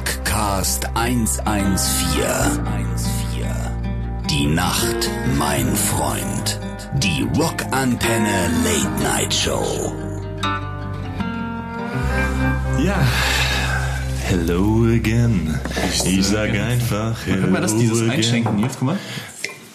Rockcast 114. Die Nacht, mein Freund. Die Rockantenne Late Night Show. Ja. Hello again. Ich sag einfach hello Guck mal, dass dieses again. Einschenken, Nils, guck mal.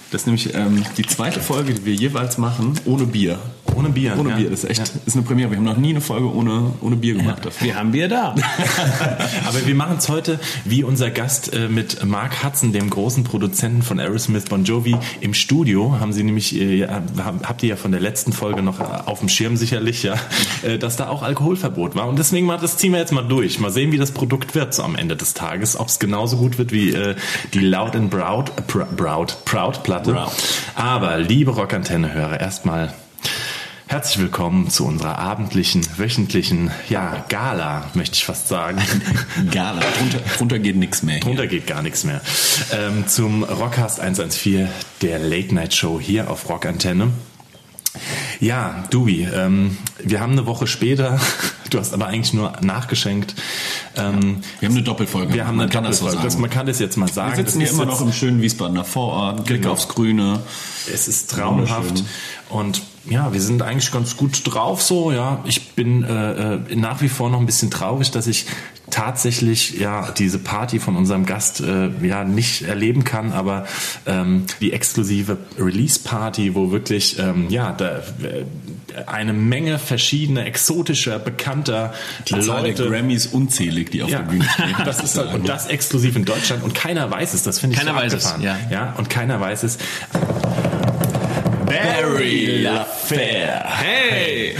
Das ist nämlich ähm, die zweite Folge, die wir jeweils machen, ohne Bier. Ohne Bier. Ohne ja. Bier, das ist echt ist eine Premiere. Wir haben noch nie eine Folge ohne, ohne Bier gemacht. davor. Wir haben Bier da. Aber wir machen es heute wie unser Gast äh, mit Mark Hudson, dem großen Produzenten von Aerosmith Bon Jovi, im Studio. Haben Sie nämlich, äh, ja, hab- habt ihr ja von der letzten Folge noch äh, auf dem Schirm sicherlich, ja, äh, dass da auch Alkoholverbot war. Und deswegen mal, das ziehen wir jetzt mal durch. Mal sehen, wie das Produkt wird so am Ende des Tages. Ob es genauso gut wird wie äh, die Loud and Proud, Pr- Proud, Proud Platte. Proud. Aber liebe Rockantenne-Hörer, erstmal Herzlich willkommen zu unserer abendlichen, wöchentlichen, ja, Gala, möchte ich fast sagen. Gala. Drunter, drunter geht nichts mehr. Hier. Drunter geht gar nichts mehr. Ähm, zum Rockcast 114, der Late Night Show hier auf Rockantenne. Ja, Dubi, ähm, wir haben eine Woche später, du hast aber eigentlich nur nachgeschenkt. Ähm, Wir haben eine Doppelfolge. wir haben Man eine das so Doppelfolge. Das, sagen. man kann das jetzt mal sagen. Wir sitzen hier immer noch im schönen Wiesbadener Vorort, Blick Genau. aufs Grüne. Es ist traumhaft und ja, wir sind eigentlich ganz gut drauf so. Ja, ich bin äh, äh, nach wie vor noch ein bisschen traurig, dass ich tatsächlich ja diese Party von unserem Gast äh, ja nicht erleben kann, aber ähm, die exklusive Release Party, wo wirklich ähm, ja da, äh, eine Menge verschiedener exotischer bekannter Die Zahl der Leute Grammys unzählig, die auf ja, der Bühne stehen. das ist halt, und das exklusiv in Deutschland und keiner weiß es. Das finde ich Keiner so weiß es, ja. ja, und keiner weiß es. Barry LaFair. Hey!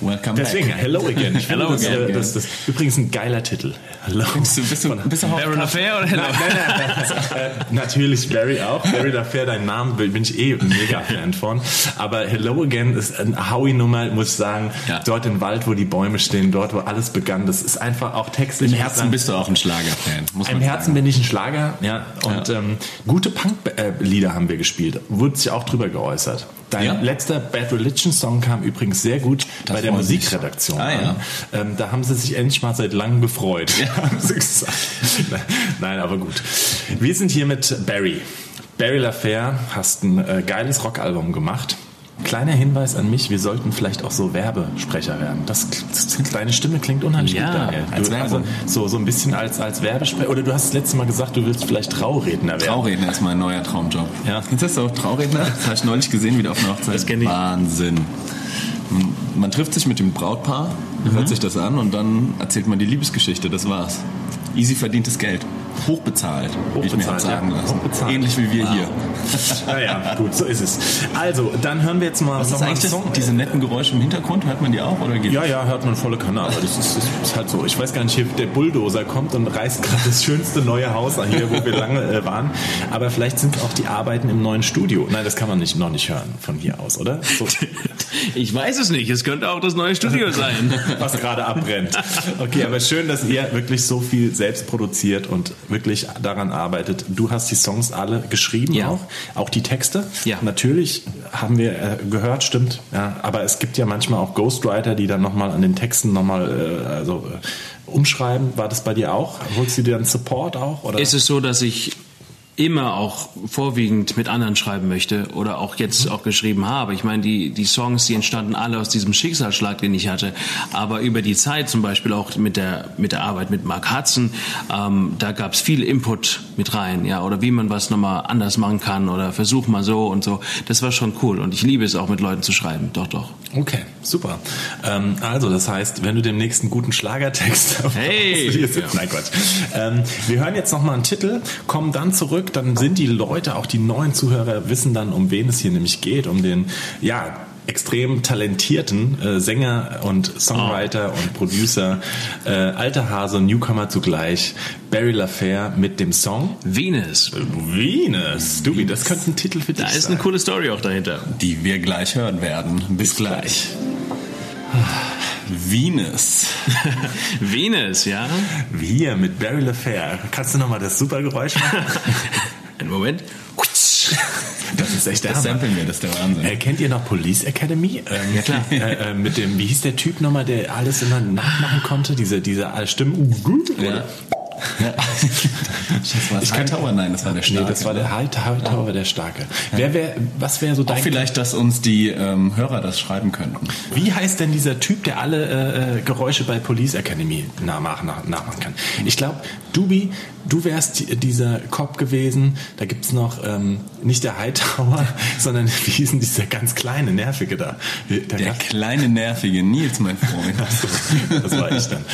Welcome Deswegen, back. hello again. Ich Hello finde, das, again. äh, das, das ist übrigens ein geiler Titel. Hello. Bist du, bist du, bist du Baron Affair oder Hello? Äh, Natürlich Barry auch. Barry LaFair, dein Name bin ich eh ein mega Fan von. Aber Hello Again ist eine Howie-Nummer, muss ich sagen. Ja. Dort im Wald, wo die Bäume stehen, dort, wo alles begann. Das ist einfach auch textlich. Im Herzen bist du auch ein Schlagerfan. Im Herzen sagen. bin ich ein Schlager, ja. Und Ähm, gute Punk-Lieder haben wir gespielt. Wurde sich auch drüber geäußert. Dein Ja? letzter Bad Religion Song kam übrigens sehr gut bei der. Musikredaktion Ah, ja. an. Ähm, da haben sie sich endlich mal seit langem gefreut. gesagt. Nein, aber gut. Wir sind hier mit Barry. Barry LaFair, hast ein äh, geiles Rockalbum gemacht. Kleiner Hinweis an mich, wir sollten vielleicht auch so Werbesprecher werden. Das, das, deine Stimme klingt unheimlich Ja, gut, Daniel. als Du, also, Werbung. so, so ein bisschen als, als Werbesprecher. Oder du hast das letzte Mal gesagt, du willst vielleicht Trauredner werden. Trauredner ist mein neuer Traumjob. Ja. Kennst du das auch, Trauredner? Das habe ich neulich gesehen, wieder auf einer Hochzeit. Das kenn ich. Wahnsinn. Man, man trifft sich mit dem Brautpaar, hört sich das an und dann erzählt man die Liebesgeschichte. Das war's. Easy verdientes Geld. Hochbezahlt, wie ich mir Hochbezahlt, sagen ja. lassen. Hochbezahlt. Ähnlich wie wir hier. Naja, gut, so ist es. Also, dann hören wir jetzt mal Was noch ist eigentlich das, diese netten Geräusche im Hintergrund? Hört man die auch oder geht Ja, ja, hört man volle Kanne, aber das ist, das ist halt so. Ich weiß gar nicht, hier der Bulldozer kommt und reißt gerade das schönste neue Haus an hier, wo wir lange äh, waren. Aber vielleicht sind auch die Arbeiten im neuen Studio. Nein, das kann man nicht, noch nicht hören von hier aus, oder? So, Ich weiß es nicht. Es könnte auch das neue Studio sein. was gerade abbrennt. Okay, aber schön, dass ihr wirklich so viel selbst produziert und wirklich daran arbeitet. Du hast die Songs alle geschrieben Ja. auch, auch die Texte. Ja. Natürlich haben wir äh, gehört, stimmt. Ja, aber es gibt ja manchmal auch Ghostwriter, die dann nochmal an den Texten nochmal äh, also, äh, umschreiben. War das bei dir auch? Holst du dir dann Support auch? Oder? Ist es so, dass ich immer auch vorwiegend mit anderen schreiben möchte oder auch jetzt auch geschrieben habe. Ich meine, die, die Songs, die entstanden alle aus diesem Schicksalsschlag, den ich hatte. Aber über die Zeit, zum Beispiel auch mit der, mit der Arbeit mit Mark Hudson, ähm, da gab es viel Input mit rein, ja, oder wie man was nochmal anders machen kann oder versuch mal so und so. Das war schon cool und ich liebe es auch mit Leuten zu schreiben. Doch, doch. Okay, super. Ähm, also, das heißt, wenn du demnächst einen guten Schlagertext Hey! Sitzt- Nein, Quatsch. Ähm, wir hören jetzt nochmal einen Titel, kommen dann zurück, dann sind die Leute, auch die neuen Zuhörer, wissen dann, um wen es hier nämlich geht, um den, ja, extrem talentierten äh, Sänger und Songwriter und Producer, äh, alter Hase, Newcomer zugleich, Barry LaFair mit dem Song Venus. Venus. Du, das könnte ein Titel für dich Da ist sein. eine coole Story auch dahinter. Die wir gleich hören werden. Bis gleich. Venus. Venus, ja? Wir mit Barry LaFair. Kannst du nochmal das super Geräusch machen? Einen Moment. Das ist echt der Das Hammer. samplen wir, das ist der Wahnsinn. Äh, kennt ihr noch Police Academy? Ähm, ja klar. Äh, äh, mit dem, wie hieß der Typ nochmal, der alles immer nachmachen konnte? Diese, diese Stimmen. Ja. Das war das Hightower? Nein, das war der Starke. Nee, das war der Hightower, der Starke. Wer wär, was wäre so Auch dein... vielleicht, dass uns die ähm, Hörer das schreiben könnten. Wie heißt denn dieser Typ, der alle äh, äh, Geräusche bei Police Academy nach, nach, nachmachen kann? Ich glaube, Dubi, du wärst die- dieser Cop gewesen. Da gibt's noch ähm, nicht der Hightower, sondern wie hieß denn dieser ganz kleine, nervige da? Der, Der kleine, nervige Nils, mein Freund. das war ich dann.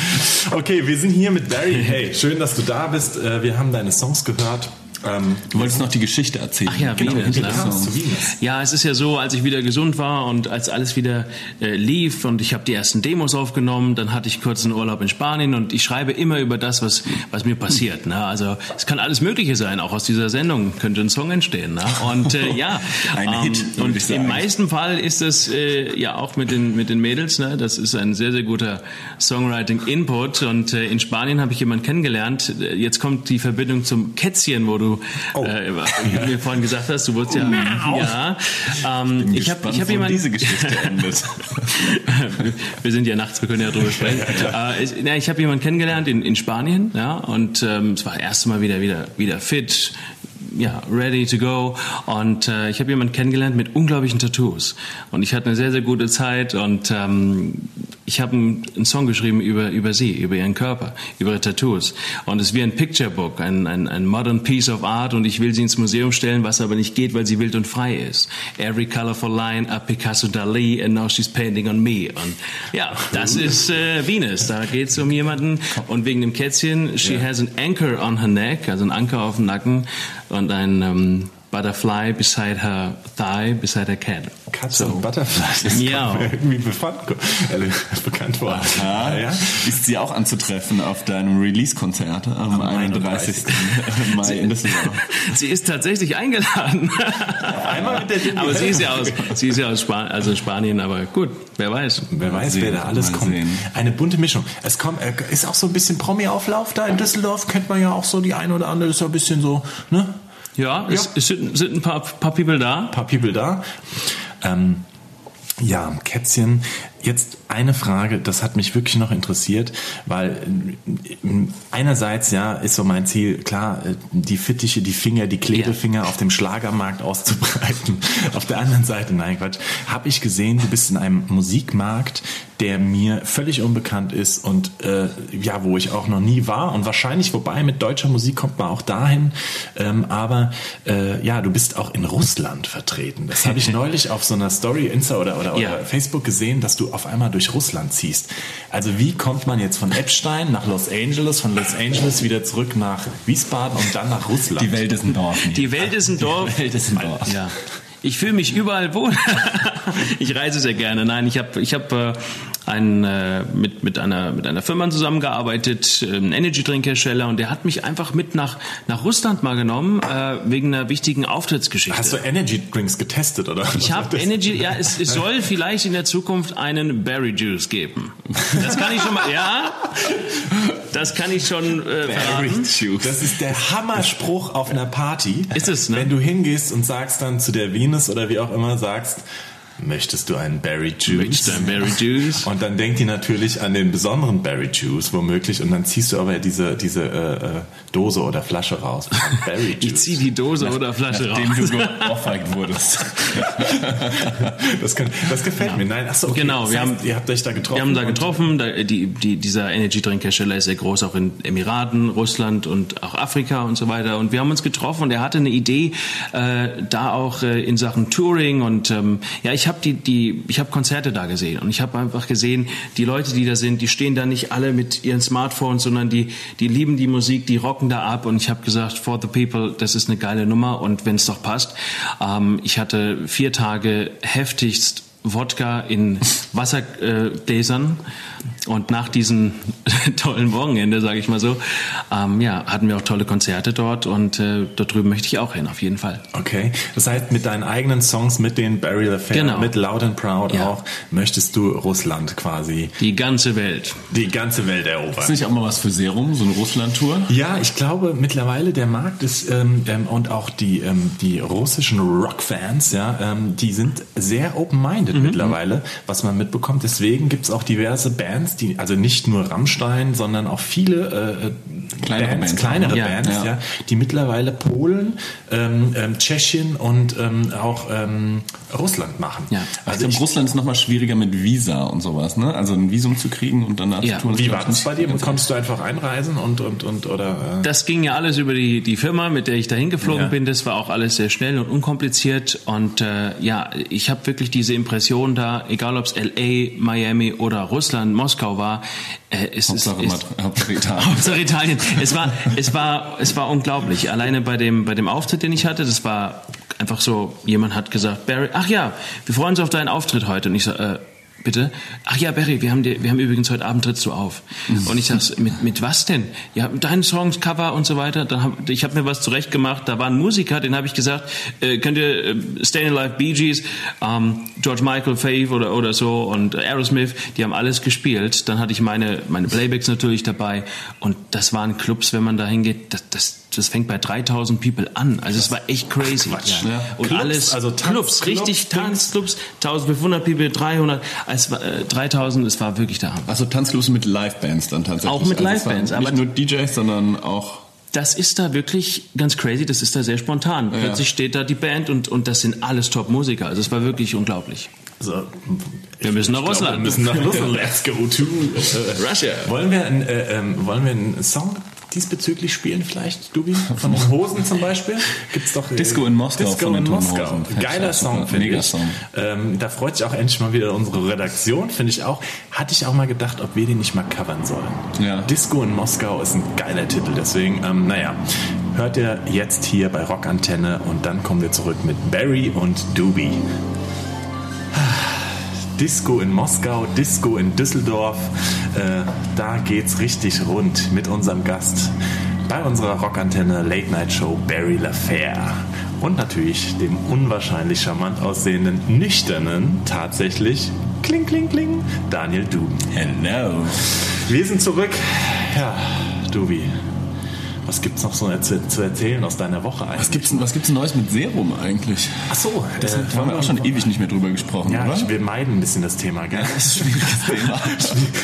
Okay, wir sind hier mit Barry. Hey, schön, dass du da bist. Äh, Wir haben deine Songs gehört. Ähm, Du wolltest noch die Geschichte erzählen. Ach ja, Genau, Venus. zu Venus? Ja, es ist ja so, als ich wieder gesund war und als alles wieder äh, lief und ich habe die ersten Demos aufgenommen, dann hatte ich kurz einen Urlaub in Spanien und ich schreibe immer über das, was, was mir passiert. Ne? Also es kann alles Mögliche sein, auch aus dieser Sendung könnte ein Song entstehen. Ne? Und äh, ja, Ein Hit, würde und ich sagen. im meisten Fall ist es äh, ja auch mit den, mit den Mädels, ne? das ist ein sehr, sehr guter Songwriting-Input und äh, in Spanien habe ich jemanden kennengelernt, jetzt kommt die Verbindung zum Kätzchen, wo du Oh. äh, wie du mir vorhin gesagt hast, du wurdest ja, ja ähm, ich habe ich hab jemanden, diese Geschichte endet. wir sind ja nachts, wir können ja drüber sprechen. äh, ich na, ich habe jemanden kennengelernt in, in Spanien, ja, und ähm, es war das erste Mal wieder wieder wieder fit, ja, ready to go. Und äh, ich habe jemanden kennengelernt mit unglaublichen Tattoos. Und ich hatte eine sehr, sehr gute Zeit und ähm, ich habe einen, einen Song geschrieben über, über sie, über ihren Körper, über ihre Tattoos. Und es ist wie ein Picture Book, ein, ein, ein modern piece of art und ich will sie ins Museum stellen, was aber nicht geht, weil sie wild und frei ist. Every colorful line, a Picasso Dali and now she's painting on me. Und ja, das ist äh, Venus. Da geht es um jemanden und wegen dem Kätzchen, she has an anchor on her neck, also ein Anker auf dem Nacken und ein ähm, Butterfly beside her thigh, beside her cat. Katze und Butterfly. Das Miau. kommt mir irgendwie bekannt, äh, bekannt vor. Ja, ja. Ist sie auch anzutreffen auf deinem Release-Konzert am, 31. Mai in Düsseldorf. Sie ist tatsächlich eingeladen. Einmal mit der Ding- aber sie ist ja aus, sie ist ja aus Span also Spanien, aber gut, wer weiß. Wer weiß, sehen, wer da alles kommt. sehen. Eine bunte Mischung. Es kommt, äh, ist auch so ein bisschen Promi-Auflauf da in Düsseldorf. Kennt man ja auch so die eine oder andere. Ist ja ein bisschen so, ne? Ja, es, es sind, sind ein paar, paar People da. Ein paar People da. Ähm, ja, Kätzchen. Jetzt eine Frage, das hat mich wirklich noch interessiert, weil äh, einerseits ja ist so mein Ziel, klar, äh, die Fittiche, die Finger, die Klebefinger auf dem Schlagermarkt auszubreiten. auf der anderen Seite, nein Quatsch, habe ich gesehen, du bist in einem Musikmarkt, der mir völlig unbekannt ist und äh, ja, wo ich auch noch nie war und wahrscheinlich, wobei mit deutscher Musik kommt man auch dahin, ähm, aber äh, ja, du bist auch in Russland vertreten. Das habe ich neulich auf so einer Story, Insta oder, oder, Ja. oder Facebook gesehen, dass du auf einmal durch Russland ziehst. Also wie kommt man jetzt von Epstein nach Los Angeles, von Los Angeles wieder zurück nach Wiesbaden und dann nach Russland? Die Welt ist ein Dorf. Nils. Die Welt ist ein Dorf. Die Welt ist ein Dorf. Ja. Ich fühle mich überall wohl. ich reise sehr gerne. Nein, ich habe ich hab, ein, äh, mit, mit, einer, mit einer Firma zusammengearbeitet, äh, ein Energy-Drink-Hersteller, und der hat mich einfach mit nach, nach Russland mal genommen, äh, wegen einer wichtigen Auftrittsgeschichte. Hast du Energy Drinks getestet oder? Ich habe Energy, ja, es, es soll vielleicht in der Zukunft einen Berry Juice geben. Das kann ich schon mal, ja, das kann ich schon äh, verraten. Das ist der Hammerspruch auf einer Party. Ist es, ne? Wenn du hingehst und sagst dann zu der Venus oder wie auch immer, sagst, möchtest du einen Berry Juice? Möchtest du einen Berry Juice? Und dann denkt die natürlich an den besonderen Berry Juice womöglich und dann ziehst du aber diese, diese äh, äh, Dose oder Flasche raus. Berry Juice. Ich zieh die Dose oder Flasche raus. Nachdem du geohrfeigt wurdest. das, kann, das gefällt mir. Nein, achso, okay. Genau, das wir heißt, haben- ihr habt euch da getroffen. Wir haben da getroffen. Da, die, die, dieser Energy-Drink-Hersteller ist sehr groß, auch in Emiraten, Russland und auch Afrika und so weiter. Und wir haben uns getroffen und er hatte eine Idee, äh, da auch äh, in Sachen Touring und ähm, ja, ich habe die, die, ich habe Konzerte da gesehen und ich habe einfach gesehen, die Leute, die da sind, die stehen da nicht alle mit ihren Smartphones, sondern die, die lieben die Musik, die rocken da ab. Und ich habe gesagt, for the people, das ist eine geile Nummer und wenn es doch passt. Ähm, ich hatte vier Tage heftigst Wodka in Wassergläsern. Und nach diesem tollen Wochenende, sage ich mal so, ähm, ja, hatten wir auch tolle Konzerte dort und äh, dort drüben möchte ich auch hin, auf jeden Fall. Okay, das heißt, mit deinen eigenen Songs, mit den Barry Affair, Genau. mit Loud and Proud Ja. auch, möchtest du Russland quasi Die ganze Welt. die ganze Welt Ist erobern. nicht auch mal was für Serum, so eine Russland-Tour? Ja, ich glaube mittlerweile der Markt ist ähm, ähm, und auch die ähm, die russischen Rockfans, ja, ähm, die sind sehr open-minded. Wird mittlerweile, was man mitbekommt. Deswegen gibt's auch diverse Bands, die, also nicht nur Rammstein, sondern auch viele äh, Kleinere Bands, Bands. kleinere Ja, Bands, ja. ja, die mittlerweile Polen, ähm, ähm, Tschechien und ähm, auch ähm, Russland machen. Ja. ich Also glaube, ich, Russland ist nochmal schwieriger mit Visa und sowas, ne? Also ein Visum zu kriegen und danach Ja. zu tun. wie war das bei dir? Konntest du einfach einreisen und und und oder? Äh, Das ging ja alles über die, die Firma, mit der ich dahin geflogen Ja. bin. Das war auch alles sehr schnell und unkompliziert. Und äh, ja, ich habe wirklich diese Impression da, egal ob es LA, Miami oder Russland, Moskau war, äh, es Hauptsache, ist, Hauptsache Italien. Hauptsache Italien. Es war, es war, es war unglaublich. Alleine bei dem, bei dem Auftritt, den ich hatte, das war einfach so, jemand hat gesagt, Barry, ach ja, wir freuen uns auf deinen Auftritt heute. Und ich so, äh, bitte? Ach ja, Barry, wir haben, dir, wir haben übrigens heute Abend trittst du auf. Und ich sag, mit, mit was denn? Ja, deinen Songs, Cover und so weiter. Dann hab, ich habe mir was zurecht gemacht. Da war ein Musiker, den habe ich gesagt, äh, könnt ihr äh, Stayin' Alive Bee Gees, ähm, George Michael, Faith oder, oder so und Aerosmith, die haben alles gespielt. Dann hatte ich meine, meine Playbacks natürlich dabei. Und das waren Clubs, wenn man da hingeht, das, das, das fängt bei 3000 People an. Also es war echt crazy. Quatsch, ja. ne? Und Clubs, alles, also Tanz- Clubs, richtig Clubs, Tanzclubs, 1500 People, 300, es war, äh, 3000, es war wirklich da. Also Tanzclubs mit Livebands dann tatsächlich. Auch mit also Livebands, waren aber- Nicht nur DJs, sondern auch Das ist da wirklich ganz crazy, das ist da sehr spontan. Plötzlich steht da die Band und, und das sind alles Top-Musiker. Also es war wirklich unglaublich. also, Wir müssen nach Russland. Wir müssen nach Russland. Let's go to äh, Russia. Wollen wir, ein, äh, ähm, wollen wir einen Song diesbezüglich spielen vielleicht, Dubi? Von den Hosen zum Beispiel? Gibt's doch Disco in Moskau Disco in Moskau. Geiler Song, finde ich. Song. Ähm, da freut sich auch endlich mal wieder unsere Redaktion, finde ich auch. Hatte ich auch mal gedacht, ob wir den nicht mal covern sollen. Ja. Disco in Moskau ist ein geiler Titel, deswegen, ähm, naja, hört ihr jetzt hier bei Rockantenne und dann kommen wir zurück mit Barry und Doobie. Disco in Moskau, Disco in Düsseldorf. Äh, da geht's richtig rund mit unserem Gast bei unserer Rockantenne Late Night Show Barry LaFair. Und natürlich dem unwahrscheinlich charmant aussehenden, nüchternen, tatsächlich, kling, kling, kling, Daniel Duben. Hello. Wir sind zurück. Ja, Dubi, was gibt's noch so zu erzählen aus deiner Woche eigentlich? Was gibt's, denn- was gibt's Neues mit Serum eigentlich? Ach so, Das äh, haben wir auch schon ewig nicht mehr drüber gesprochen, Ja, oder? wir meiden ein bisschen das Thema, gell? das ist ein schwieriges Thema.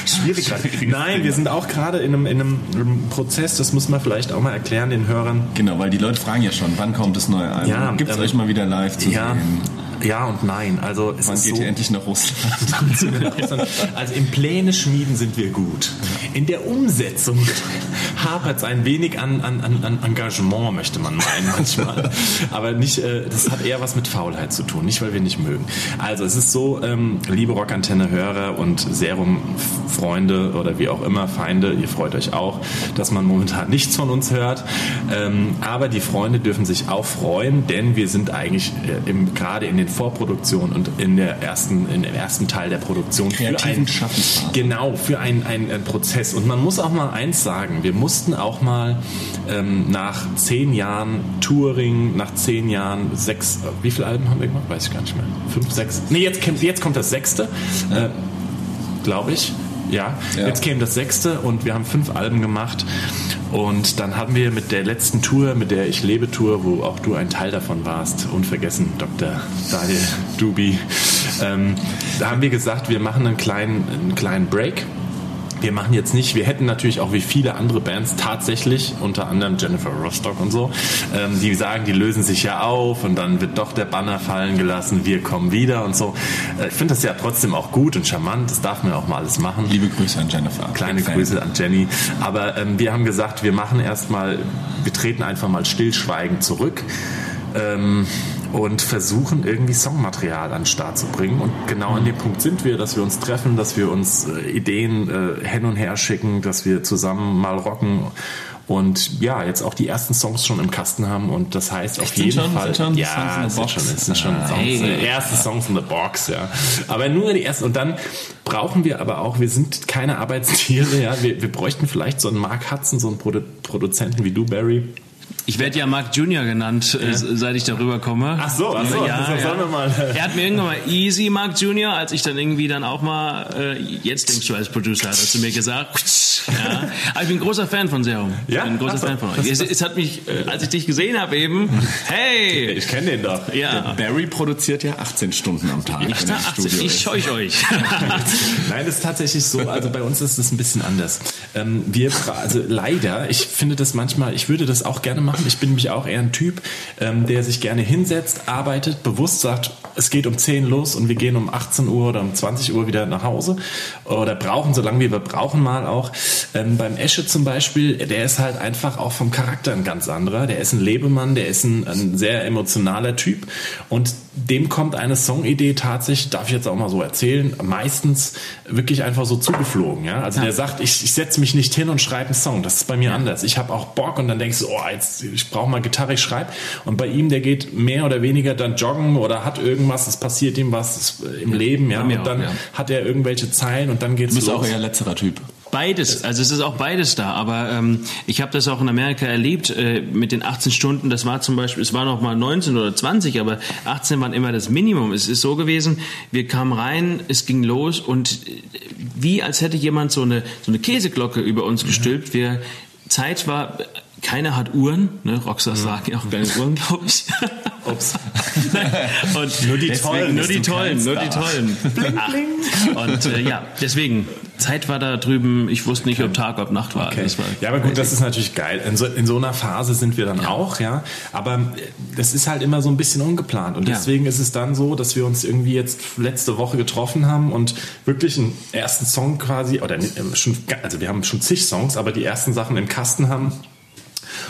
Schwierig gerade. Nein, Thema. wir sind auch gerade in einem, in einem Prozess, das muss man vielleicht auch mal erklären den Hörern. Genau, weil die Leute fragen ja schon, wann kommt das neue Album? Ja, Gibt's ähm, euch mal wieder live zu Ja, sehen? Ja und nein. Also es Wann ist geht so, ihr endlich nach Russland? Also im Pläne schmieden sind wir gut. In der Umsetzung hapert es ein wenig an, an, an, Engagement, möchte man meinen manchmal. Aber nicht, äh, das hat eher was mit Faulheit zu tun, nicht weil wir nicht mögen. Also es ist so, ähm, liebe Rockantenne-Hörer und Serum-Freunde oder wie auch immer, Feinde, ihr freut euch auch, dass man momentan nichts von uns hört. Ähm, aber die Freunde dürfen sich auch freuen, denn wir sind eigentlich äh, im, gerade in den Vorproduktionen und in der ersten, in dem ersten Teil der Produktion für Kreativen ein, Schaffensphase. Genau, für einen ein Prozess. Und man muss auch mal eins sagen, wir mussten auch mal ähm, nach zehn Jahren Touring, nach zehn Jahren sechs, wie viele Alben haben wir gemacht? Weiß ich gar nicht mehr. Fünf, sechs? Nee, jetzt, kommt- jetzt kommt das sechste, äh, glaube ich. Ja. Ja. jetzt käme das sechste und wir haben fünf Alben gemacht. Und dann haben wir mit der letzten Tour, mit der Ich lebe Tour, wo auch du ein Teil davon warst, unvergessen, Dr. Daniel Dubi, ähm, da haben wir gesagt, wir machen einen kleinen, einen kleinen Break. Wir machen jetzt nicht, wir hätten natürlich auch wie viele andere Bands tatsächlich, unter anderem Jennifer Rostock und so, ähm, die sagen, die lösen sich ja auf und dann wird doch der Banner fallen gelassen, wir kommen wieder und so. Äh, ich finde das ja trotzdem auch gut und charmant, das darf man auch mal alles machen. Liebe Grüße an Jennifer. Kleine. Grüße an Jenny. Aber ähm, wir haben gesagt, wir machen erstmal, wir treten einfach mal stillschweigend zurück. Ähm, und versuchen irgendwie Songmaterial an den Start zu bringen. Und genau an dem Punkt sind wir, dass wir uns treffen, dass wir uns äh, Ideen äh, hin und her schicken, dass wir zusammen mal rocken und ja, jetzt auch die ersten Songs schon im Kasten haben und das heißt auf jeden schon- Fall sind schon ja, Songs in the es sind box? schon, sind schon Songs, hey. erste Songs in the Box, ja. Aber nur die ersten und dann brauchen wir aber auch, wir sind keine Arbeitstiere, ja, wir, wir bräuchten vielleicht so einen Mark Hudson, so einen Produ Produzenten wie du, Barry, Ich werde ja Mark Junior genannt, äh, seit ich darüber komme. Ach so, ach so, ja, das ja. sollen wir mal. Er hat mir irgendwann mal Easy Mark Junior, als ich dann irgendwie dann auch mal, äh, jetzt denkst du als Producer, hat er zu mir gesagt. Ja. Aber ich bin ein großer Fan von Serum. Ja? Ich bin ein großer so. Fan von euch. Es, es hat mich, äh, als ich dich gesehen habe eben, hey! Ich kenne den doch. Ja. Barry produziert ja 18 Stunden am Tag. Ich, Studio ich ist. scheuch euch. Nein, das ist tatsächlich so. Also bei uns ist es ein bisschen anders. Ähm, wir, also leider, ich finde das manchmal, ich würde das auch gerne machen. Ich bin nämlich auch eher ein Typ, ähm, der sich gerne hinsetzt, arbeitet, bewusst sagt, es geht um 10 los und wir gehen um 18 Uhr oder um 20 Uhr wieder nach Hause oder brauchen, solange wir brauchen mal auch. Ähm, beim Esche zum Beispiel, der ist halt einfach auch vom Charakter ein ganz anderer. Der ist ein Lebemann, der ist ein, ein sehr emotionaler Typ und dem kommt eine Songidee tatsächlich, darf ich jetzt auch mal so erzählen, meistens wirklich einfach so zugeflogen. Ja? Also der sagt, ich, ich setze mich nicht hin und schreibe einen Song. Das ist bei mir anders. Ich habe auch Bock und dann denkst du, oh, jetzt, ich brauche mal Gitarre, ich schreibe. Und bei ihm, der geht mehr oder weniger dann joggen oder hat irgendwas, es passiert ihm was im Leben. Ja? Und dann auch, ja. hat er irgendwelche Zeilen und dann geht's Du bist los. auch eher letzterer Typ. Beides, also es ist auch beides da, aber ähm, ich habe das auch in Amerika erlebt äh, mit den 18 Stunden, das war zum Beispiel, es war noch mal 19 oder 20, aber 18 waren immer das Minimum. Es ist so gewesen, wir kamen rein, es ging los und äh, wie als hätte jemand so eine, so eine Käseglocke über uns gestülpt. Wir, Zeit war, keiner hat Uhren, ne? Rockstars tragen ja auch keine Uhren, glaube ich. Ups. und Nur die deswegen- Tollen, nur die tollen, nur die tollen. Und äh, ja, deswegen, Zeit war da drüben, ich wusste nicht, ob Tag, ob Nacht war. Okay. War Ja, aber gut, das ist natürlich geil. In so, in so einer Phase sind wir dann auch, ja. Aber äh, das ist halt immer so ein bisschen ungeplant. Und Ja. deswegen ist es dann so, dass wir uns irgendwie jetzt letzte Woche getroffen haben und wirklich einen ersten Song quasi, oder nicht, äh, schon, also wir haben schon zig Songs, aber die ersten Sachen im Kasten haben.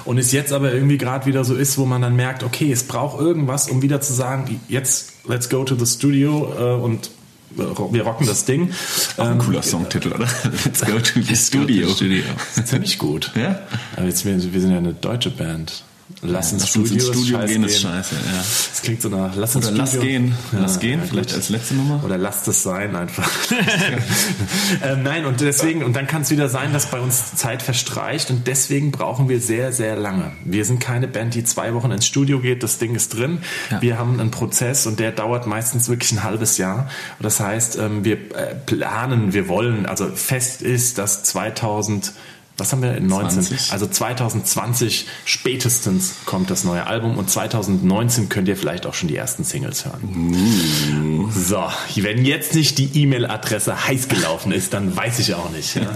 Und es jetzt aber irgendwie gerade wieder so ist, wo man dann merkt, okay, es braucht irgendwas, um wieder zu sagen, jetzt let's go to the studio äh, und äh, wir rocken das Ding. Auch ein Ähm, cooler Songtitel, oder? Let's go to the studio. Studio. Ziemlich gut. Ja? Aber jetzt, wir sind ja eine deutsche Band. Lass ins Lass uns Studio, ins ist Studio scheiß gehen, ist scheiße, ja. Das klingt so nach Lass ins Oder lass gehen. Lass Ja, gehen, ja, vielleicht als letzte Nummer. Oder lasst es sein einfach. ähm, nein, und deswegen, und dann kann es wieder sein, dass bei uns Zeit verstreicht und deswegen brauchen wir sehr, sehr lange. Wir sind keine Band, die zwei Wochen ins Studio geht, das Ding ist drin. Ja. Wir haben einen Prozess und der dauert meistens wirklich ein halbes Jahr. Und das heißt, ähm, wir äh, planen, wir wollen, also fest ist, dass 2000 was haben wir in 19? 20? Also 2020 spätestens kommt das neue Album und 2019 könnt ihr vielleicht auch schon die ersten Singles hören. So, wenn jetzt nicht die E-Mail-Adresse heiß gelaufen ist, dann weiß ich auch nicht. Ja.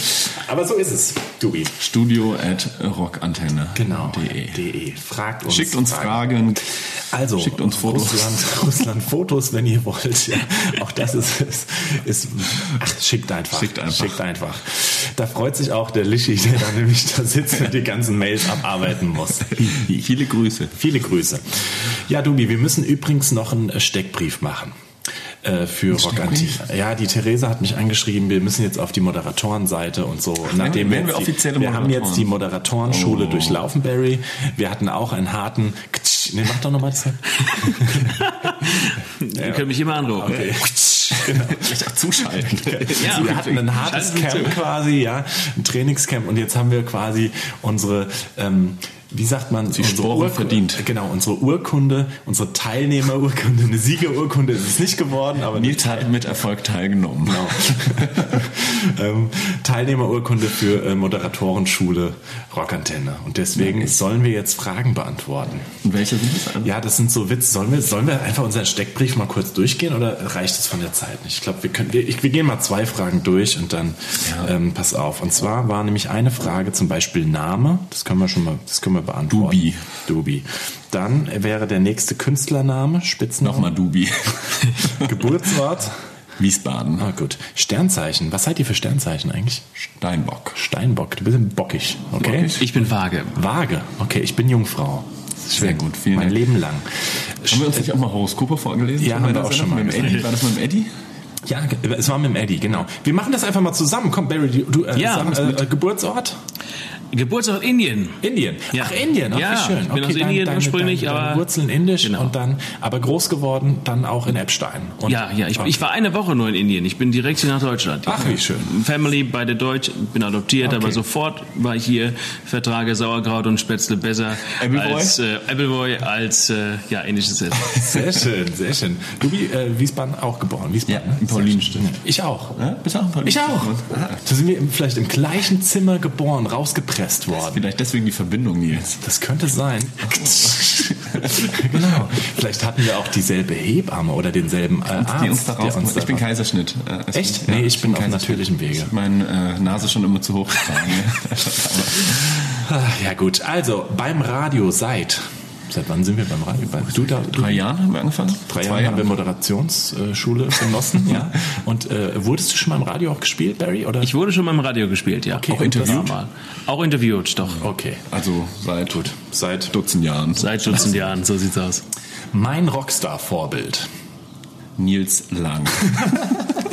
Aber so ist es, Dubi. Studio at rockantenne.de. Genau. De. Fragt uns. Schickt uns Fragen. Also, Schickt uns Fotos. Russland, Russland Fotos, wenn ihr wollt. Ja, auch das ist, ist, ist ach, schickt einfach. Schickt einfach. Schickt einfach. Da freut sich auch der Lischi, der da nämlich da sitzt und die ganzen Mails abarbeiten muss. Viele Grüße. Viele Grüße. Ja, Dubi, wir müssen übrigens noch einen Steckbrief machen. Äh, Für Rock. Ja, die Theresa hat mich angeschrieben, wir müssen jetzt auf die Moderatorenseite und so. Nachdem werden wir jetzt die, wir haben jetzt die Moderatorenschule Oh. durchlaufen, Barry. Wir hatten auch einen harten. Ktsch. Nee, mach doch nochmal das. Ihr könnt mich immer anrufen. Okay. Genau. Vielleicht auch zuschalten. Ja, wir hatten ein hartes Camp quasi, ja, ein Trainingscamp und jetzt haben wir quasi unsere, ähm, wie sagt man, die Sporen verdient. Genau, unsere Urkunde, unsere Teilnehmerurkunde, eine Siegerurkunde ist es nicht geworden, aber Nils hat mit Erfolg teilgenommen. Genau. ähm, Teilnehmerurkunde für äh, Moderatorenschule Rockantenne. Und deswegen sollen wir jetzt Fragen beantworten. Und welche sind das? Ja, das sind so Witze. Sollen wir, sollen wir einfach unseren Steckbrief mal kurz durchgehen oder reicht es von der Zeit nicht? Ich glaube, wir können, wir, ich, wir gehen mal zwei Fragen durch und dann ähm, pass auf. Und zwar war nämlich eine Frage zum Beispiel Name. Das können wir schon mal, das können wir beantworten. Dubi. Dubi. Dann wäre der nächste Künstlername, Spitzname. Nochmal Dubi. Geburtsort. Wiesbaden. Ah, gut. Sternzeichen. Was seid ihr für Sternzeichen eigentlich? Steinbock. Steinbock. Du bist ein bockig, okay? Bockig. Ich bin vage. Waage. Okay, ich bin Jungfrau. Sehr gut, vielen Mein Dank. Leben lang. Haben wir uns nicht auch mal Horoskope vorgelesen? Ja, haben wir auch schon mal Mit Eddie? War das mit dem Eddie? Ja, es war mit dem Eddie, genau. Wir machen das einfach mal zusammen. Komm, Barry, du, äh, Ja, sag, äh, Geburtsort? Geburtsort Indien. Indien. Ja. Ach, Indien. Ach, Ja, wie schön. ich bin aus Indien ursprünglich, deine, deine aber- Wurzeln indisch Genau. und dann, aber groß geworden dann auch in Eppstein. Und, Ja, ja, ich, ich war eine Woche nur in Indien. Ich bin direkt hier nach Deutschland. Ach, wie schön. Family bei der Deutsch, bin adoptiert, Okay. aber sofort war ich hier, vertrage Sauerkraut und Spätzle besser Appleboy? als äh, Appleboy als äh, ja indisches Essen. Sehr schön, sehr schön. Du wie äh, Wiesbaden auch geboren. Wiesbaden, Ja, ne? in Paulinenstadt. Ich auch. Ja, bist du auch ein Paulinenstadt? Ich auch. Ah, Da sind wir vielleicht im gleichen Zimmer geboren, rausgepresst worden. Vielleicht deswegen die Verbindung, Nils. Das könnte sein. genau. Vielleicht hatten wir auch dieselbe Hebamme oder denselben äh, Arzt. die uns da der uns Ich bin Kaiserschnitt. Äh, Echt? Nee, ich bin auf natürlichem Wege. Ich meine äh, Nase schon immer zu hoch Ja gut, also beim Radio seit. Seit wann sind wir beim Radio? Bei, du da, du, Drei Jahren haben wir angefangen? Drei Zwei Jahre haben wir Moderationsschule genossen, ja. Und äh, wurdest du schon mal im Radio auch gespielt, Barry? Oder? Ich wurde schon mal im Radio gespielt, ja. Okay, Auch interviewt? Mal. Auch interviewt, doch. okay, Also seit gut. Seit Dutzend Jahren. Seit Dutzend Jahren, so sieht's aus. mein Rockstar-Vorbild. Nils Lang.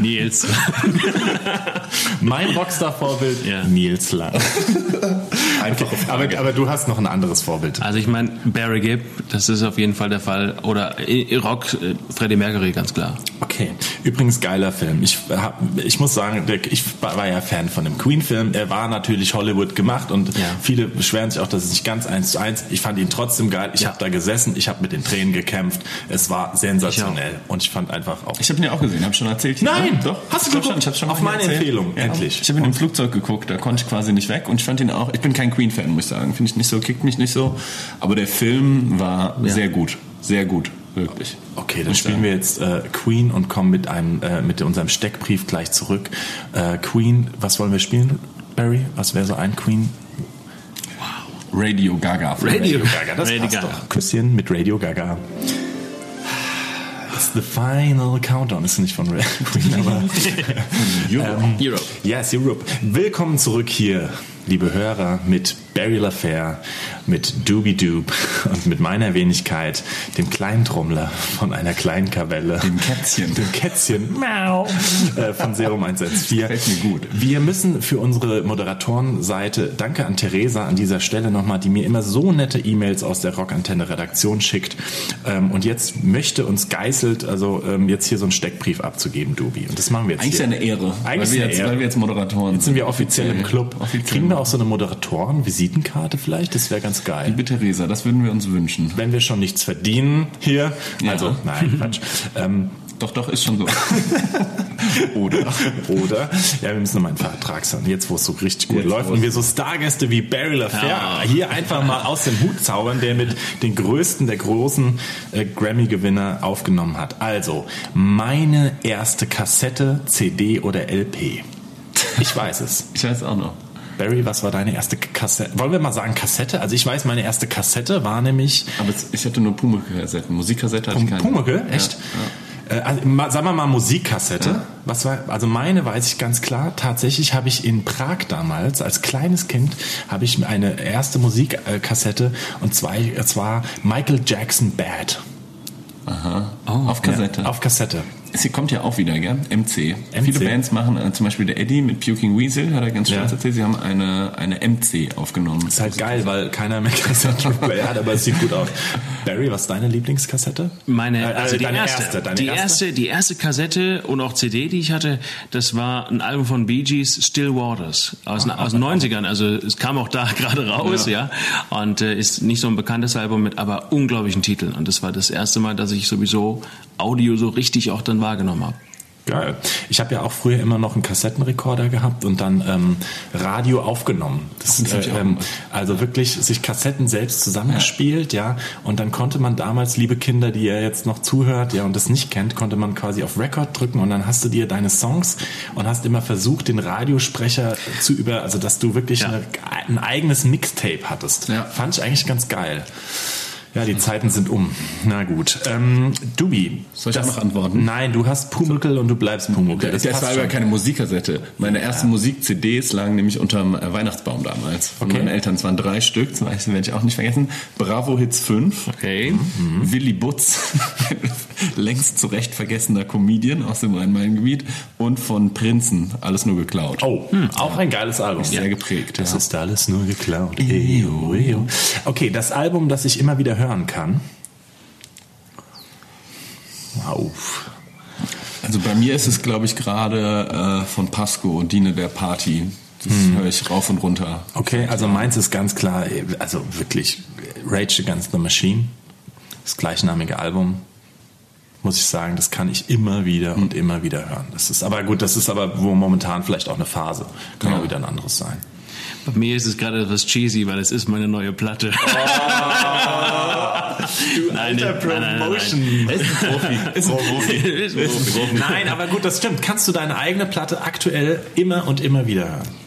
Nils. Mein Rockstar-Vorbild Ja. Nils Lang. Einfache aber, aber du hast noch ein anderes Vorbild. Also ich meine, Barry Gibb, das ist auf jeden Fall der Fall. Oder äh, Rock, äh, Freddie Mercury, ganz klar. Okay, übrigens geiler Film. Ich, hab, ich muss sagen, ich war ja Fan von dem Queen-Film. Er war natürlich Hollywood gemacht und Ja. viele beschweren sich auch, dass es nicht ganz eins zu eins. Ich fand ihn trotzdem geil. Ich Ja. habe da gesessen, ich habe mit den Tränen gekämpft. Es war sensationell und ich fand einfach auch. Ich habe ihn ja auch gesehen, habe schon erzählt. hier, Nein! ne? doch. Hast du geguckt? schon, schon Auf meine erzählt. Empfehlung, endlich. Ich habe ihn im Flugzeug geguckt, da konnte ich quasi nicht weg und ich fand ihn auch. Ich bin kein Queen-Fan, muss ich sagen. Finde ich nicht so, kickt mich nicht so. Aber der Film war sehr gut, sehr gut, wirklich. Okay, dann spielen wir jetzt äh, Queen und kommen mit einem äh, mit unserem Steckbrief gleich zurück. Äh, Queen, was wollen wir spielen, Barry? Was wäre so ein Queen? Radio Gaga. Radio Gaga, das Radio passt Gaga. doch. Küsschen mit Radio Gaga. It's the final countdown. Ist nicht von Red Queen, aber Europe. Europe. Yes, Europe. Willkommen zurück hier, liebe Hörer, mit Barry LaFair, mit Doobie Doob und mit meiner Wenigkeit, dem kleinen Trommler von einer kleinen Kapelle. Dem Kätzchen. Dem Kätzchen. Miau. Äh, von Serum 114. Gefällt mir gut. Wir müssen für unsere Moderatorenseite, danke an Theresa an dieser Stelle nochmal, die mir immer so nette E-Mails aus der Rockantenne-Redaktion schickt. Ähm, und jetzt möchte uns geißelt, also ähm, jetzt hier so einen Steckbrief abzugeben, Dubi. Und das machen wir jetzt Eigentlich hier. eine Ehre. Eigentlich weil, wir eine jetzt, Ehre. weil wir jetzt Moderatoren Jetzt sind wir offiziell im Club. Offiziell. Kriegen wir auch so eine Moderatoren-Visitenkarte vielleicht? Das wäre ganz geil. Liebe Theresa, das würden wir uns wünschen. Wenn wir schon nichts verdienen hier. Ja. Also, nein, Quatsch. Ähm, Doch, doch, ist schon so. Oder, oder, ja, wir müssen nochmal einen Vertrag sagen. Jetzt, wo es so richtig gut Jetzt, läuft und wir so Stargäste wie Barry LaFair Ja. hier einfach mal aus dem Hut zaubern, der mit den größten der großen äh, Grammy-Gewinner aufgenommen hat. Also, meine erste Kassette, CD oder LP. Ich weiß es. Ich weiß auch noch. Barry, was war deine erste Kassette? Wollen wir mal sagen Kassette? Also ich weiß, meine erste Kassette war nämlich Aber ich hatte nur Pumuckl-Kassetten. Musikkassette hatte ich keine. Pumuckl, echt? Äh, Also, sagen wir mal Musikkassette. Was war, also meine weiß ich ganz klar. Tatsächlich habe ich in Prag damals, als kleines Kind, habe ich eine erste Musikkassette und zwei, zwar Michael Jackson Bad. Aha. Auf Kassette. Auf Kassette. Sie kommt ja auch wieder, gell? MC. MC. Viele Bands machen, äh, zum Beispiel der Eddie mit Puking Weasel, hat er ganz stolz Ja. erzählt, sie haben eine, eine MC aufgenommen. Ist halt geil, weil keiner mehr Kassettenplayer hat, aber es sieht gut aus. Barry, was ist deine Lieblingskassette? Meine, Äh, also die deine erste, erste, deine die erste? erste, die erste Kassette und auch CD, die ich hatte, das war ein Album von Bee Gees, Still Waters, aus, aus den 90ern. Also es kam auch da gerade raus, ja. Und äh, ist nicht so ein bekanntes Album mit aber unglaublichen Titeln. Und das war das erste Mal, dass ich sowieso Audio so richtig auch dann wahrgenommen habe. Geil. Ich habe ja auch früher immer noch einen Kassettenrekorder gehabt und dann ähm, Radio aufgenommen. Das, Das äh, ähm, also wirklich sich Kassetten selbst zusammengespielt, ja. Und dann konnte man damals, liebe Kinder, die ihr jetzt noch zuhört, ja, und das nicht kennt, konnte man quasi auf Record drücken und dann hast du dir deine Songs und hast immer versucht, den Radiosprecher zu über, also dass du wirklich Ja. eine, ein eigenes Mixtape hattest. Ja. Fand ich eigentlich ganz geil. Ja, die Zeiten sind um. Na gut. Ähm, Dubi. Soll ich auch noch antworten? Nein, du hast Pumuckl und du bleibst Pumuckl. Das, passt war aber keine Musikkassette. Meine ersten Musik-CDs lagen nämlich unterm äh, Weihnachtsbaum damals. Von Okay. meinen Eltern. Es waren drei Stück, zum Beispiel werde ich auch nicht vergessen. Bravo Hits 5. Okay. Willy Butz. längst zu Recht vergessener Comedian aus dem Rhein-Main-Gebiet und von Prinzen, alles nur geklaut. Oh, auch ein geiles Album. Sehr geprägt, Das ja. ist alles nur geklaut. Eyo, eyo. Okay, das Album, das ich immer wieder hören kann. Auf. Also bei mir ist es, glaube ich, gerade äh, von Pasco und Diene der Party. Das höre ich rauf und runter. Okay, also meins ist ganz klar, also wirklich Rage Against the Machine, das gleichnamige Album, muss ich sagen, das kann ich immer wieder und immer wieder hören. Das ist aber gut, das ist aber wo momentan vielleicht auch eine Phase, kann Ja. auch wieder ein anderes sein. Bei mir ist es gerade etwas cheesy, weil es ist meine neue Platte. nein, alter nein, nein, nein, Promotion. nein. Ist ein Profi. Ist ein Profi. Ist ein Profi. Nein, aber gut, das stimmt. Kannst du deine eigene Platte aktuell immer und immer wieder hören?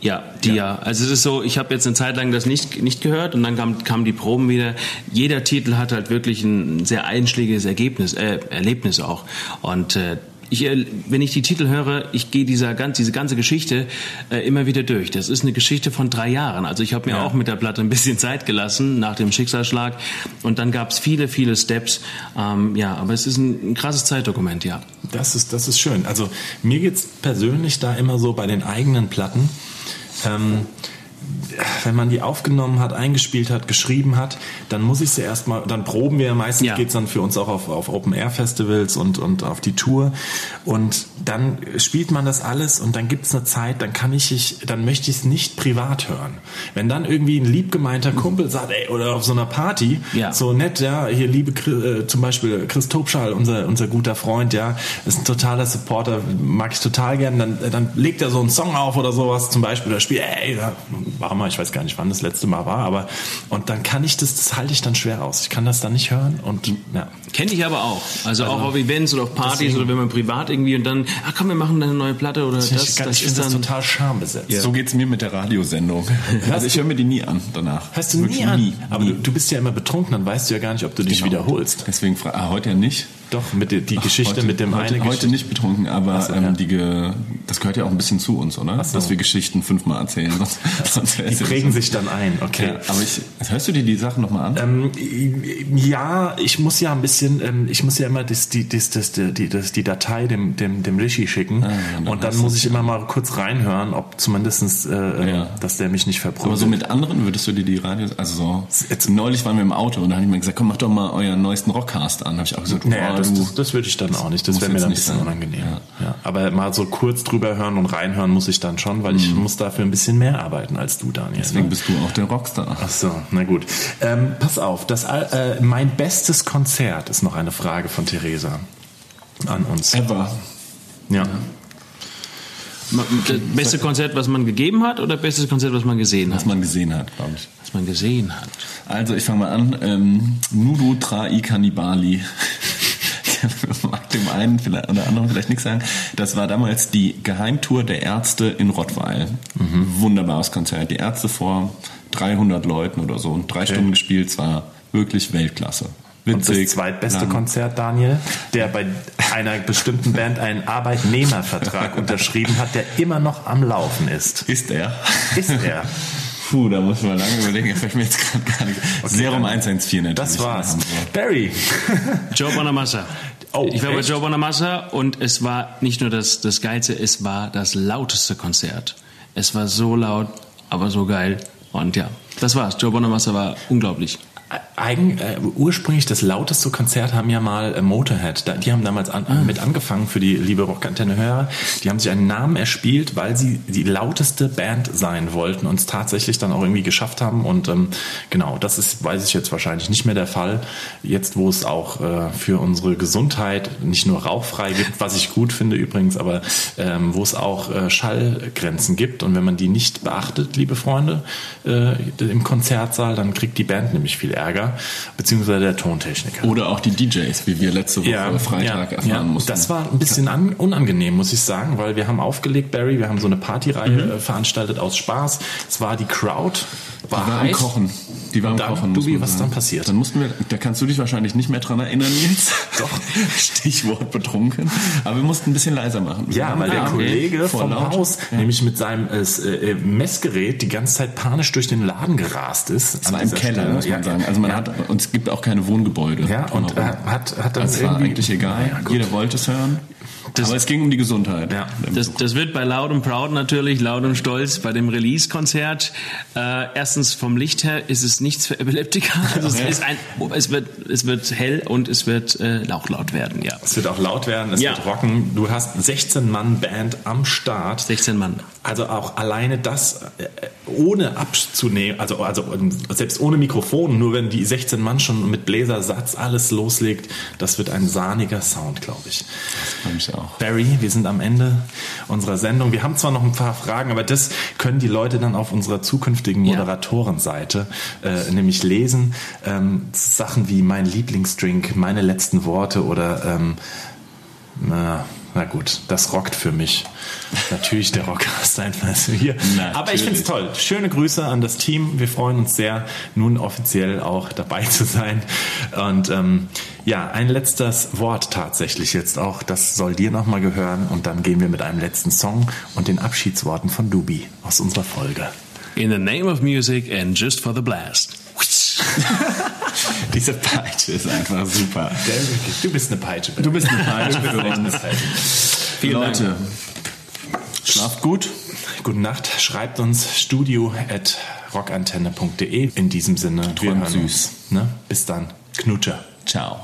Ja, die ja. Also es ist so, ich habe jetzt eine Zeit lang das nicht, nicht gehört und dann kam, kamen die Proben wieder. Jeder Titel hat halt wirklich ein sehr einschlägiges Ergebnis, äh, Erlebnis auch. Und äh, ich, äh, wenn ich die Titel höre, ich gehe dieser ganz, diese ganze Geschichte äh, immer wieder durch. Das ist eine Geschichte von drei Jahren. Also ich habe mir Ja. auch mit der Platte ein bisschen Zeit gelassen nach dem Schicksalsschlag und dann gab es viele, viele Steps. Ähm, ja, aber es ist ein, ein krasses Zeitdokument, ja. Das ist, das ist schön. Also mir geht's persönlich da immer so bei den eigenen Platten. Ähm, wenn man die aufgenommen hat, eingespielt hat, geschrieben hat, dann muss ich sie erstmal, dann proben wir, meistens Ja. geht's dann für uns auch auf, auf Open-Air-Festivals und, und auf die Tour und dann spielt man das alles und dann gibt's eine Zeit, dann kann ich, ich dann möchte ich es nicht privat hören. Wenn dann irgendwie ein liebgemeinter Kumpel sagt, ey, oder auf so einer Party, Ja. so nett, ja, hier liebe äh, zum Beispiel Chris Tobschall, unser, unser guter Freund, ja, ist ein totaler Supporter, mag ich total gern, dann, dann legt er so einen Song auf oder sowas zum Beispiel, oder spielt, ey, da war mal, ich weiß gar nicht, wann das letzte Mal war, aber und dann kann ich das, das halte ich dann schwer aus. Ich kann das dann nicht hören und ja. Kenne ich aber auch. Also, auch auf Events oder auf Partys deswegen- oder wenn man privat irgendwie und dann, ach komm, wir machen eine neue Platte oder das, ich das, ich ist finde das dann. total schambesetzt. So geht's mir mit der Radiosendung. Also ich höre mir die nie an danach. Hörst du Wirklich nie an? Nie. Aber nie. du, du bist ja immer betrunken, dann weißt du ja gar nicht, ob du dich Genau. wiederholst. Deswegen ah, heute ja nicht. Doch, mit der, die Geschichte heute, mit dem heute, eine heute Geschichte. nicht betrunken, aber so, ähm, ja. die das gehört ja auch ein bisschen zu uns, oder? so. Dass wir Geschichten fünfmal erzählen. Sonst, sonst Die prägen sich dann ein, okay. Ja, aber ich, hörst du dir die Sachen nochmal an? Ähm, ja, ich muss ja ein bisschen, ähm, ich muss ja immer das, die, das, das, die, das, die Datei dem, dem, dem Rishi schicken Ah, ja, dann und dann muss ich immer mal kurz reinhören, ob zumindestens, äh, äh, Ja. dass der mich nicht verprügelt. aber so mit anderen würdest du dir die Radios, also so, jetzt, neulich waren wir im Auto und da habe ich mir gesagt, komm, mach doch mal euren neuesten Rockcast an. Habe ich auch gesagt, Naja, oh, das, das, das würde ich dann auch nicht. Das wäre mir dann ein bisschen sein. unangenehm. Ja. Ja. Aber mal so kurz drüber hören und reinhören muss ich dann schon, weil ich muss dafür ein bisschen mehr arbeiten als du, Daniel. Mhm. deswegen ne? bist du auch der Rockstar. Ach so, na gut. Ähm, pass auf, das, äh, mein bestes Konzert ist noch eine Frage von Theresa an uns. Ever. Ja. Ma- Das beste Konzert, was man gegeben hat oder bestes Konzert, was man gesehen Was hat? man gesehen hat, glaube ich. Was man gesehen hat. Also ich fange mal an. Ähm, Nudu Trai Kannibali. Mag dem einen vielleicht, oder anderen vielleicht nichts sagen. Das war damals die Geheimtour der Ärzte in Rottweil. Wunderbares Konzert. Die Ärzte vor 300 Leuten oder so und drei Stunden gespielt. Es war wirklich Weltklasse. Und Witzig. das zweitbeste lang. Konzert, Daniel, der bei einer bestimmten Band einen Arbeitnehmervertrag unterschrieben hat, der immer noch am Laufen ist. Ist er? Ist er. Puh, da muss ich mal lange überlegen. Fällt mir jetzt gerade gar nicht. Serum 114 natürlich. Das war's. Barry. Joe Bonamassa. Oh, ich war bei echt? Joe Bonamassa und es war nicht nur das, das Geilste, es war das lauteste Konzert. Es war so laut, aber so geil. Und ja, das war's. Joe Bonamassa war unglaublich. Eigen, äh, ursprünglich das lauteste Konzert haben ja mal äh, Motorhead. Da, die haben damals an, mit angefangen für die liebe Rockantenne-Hörer. Die haben sich einen Namen erspielt, weil sie die lauteste Band sein wollten und es tatsächlich dann auch irgendwie geschafft haben. Und ähm, genau, das ist, weiß ich jetzt wahrscheinlich nicht mehr der Fall. Jetzt, wo es auch äh, für unsere Gesundheit nicht nur rauchfrei gibt, was ich gut finde übrigens, aber ähm, wo es auch äh, Schallgrenzen gibt. Und wenn man die nicht beachtet, liebe Freunde, äh, im Konzertsaal, dann kriegt die Band nämlich viel Ärger, beziehungsweise der Tontechniker. Oder auch die DJs, wie wir letzte Woche Freitag erfahren ja. mussten. Das war ein bisschen an, unangenehm, muss ich sagen, weil wir haben aufgelegt, Barry, wir haben so eine Partyreihe Mhm. äh, veranstaltet aus Spaß. Es war die Crowd, war, Die war am heiß. Kochen. Die war am dann, Kochen. Dubi, was sagen. dann passiert? Dann mussten wir, da kannst du dich wahrscheinlich nicht mehr dran erinnern, Nils. Doch. Stichwort betrunken. Aber wir mussten ein bisschen leiser machen. Ja, waren weil der Kollege vom laut. Haus Ja. nämlich mit seinem äh, äh, Messgerät die ganze Zeit panisch durch den Laden gerast ist. Das war im Keller, muss man sagen. Also man hat, und es gibt auch keine Wohngebäude. Ja, und äh, hat, hat dann das war irgendwie... eigentlich egal. Ja. Jeder wollte es hören. Aber es ging um die Gesundheit. Ja. Das, das wird bei Loud and Proud natürlich, Laut und Stolz, bei dem Release-Konzert. Äh, erstens vom Licht her ist es nichts für Epileptiker. Also es, ist ein, es, wird, es wird hell und es wird äh, auch laut werden, ja. Es wird auch laut werden, es Ja. wird rocken. Du hast 16-Mann-Band am Start. 16 Mann. Also auch alleine das äh, ohne abzunehmen, also, also ähm, selbst ohne Mikrofon, nur wenn die 16 Mann schon mit Bläsersatz alles loslegt, das wird ein sahniger Sound, glaube ich. Glaub ich auch. Barry, wir sind am Ende unserer Sendung. Wir haben zwar noch ein paar Fragen, aber das können die Leute dann auf unserer zukünftigen. Moderatorenseite äh, nämlich lesen. Ähm, Sachen wie mein Lieblingsdrink, meine letzten Worte oder ähm, na, na gut, das rockt für mich. Natürlich der Rockcast einfach hier. Aber ich finde es toll. Schöne Grüße an das Team. Wir freuen uns sehr, nun offiziell auch dabei zu sein. Und ähm, ja, ein letztes Wort tatsächlich jetzt auch. Das soll dir nochmal gehören. Und dann gehen wir mit einem letzten Song und den Abschiedsworten von Dubi aus unserer Folge. In the name of music and just for the blast. Diese Peitsche ist einfach super. Du bist eine Peitsche. Du bist eine Peitsche für uns. Vielen Leute, schlaft gut. Gute Nacht. Schreibt uns studio at rockantenne.de. In diesem Sinne, Träumt süß. Ne? Bis dann. Knutscher. Ciao.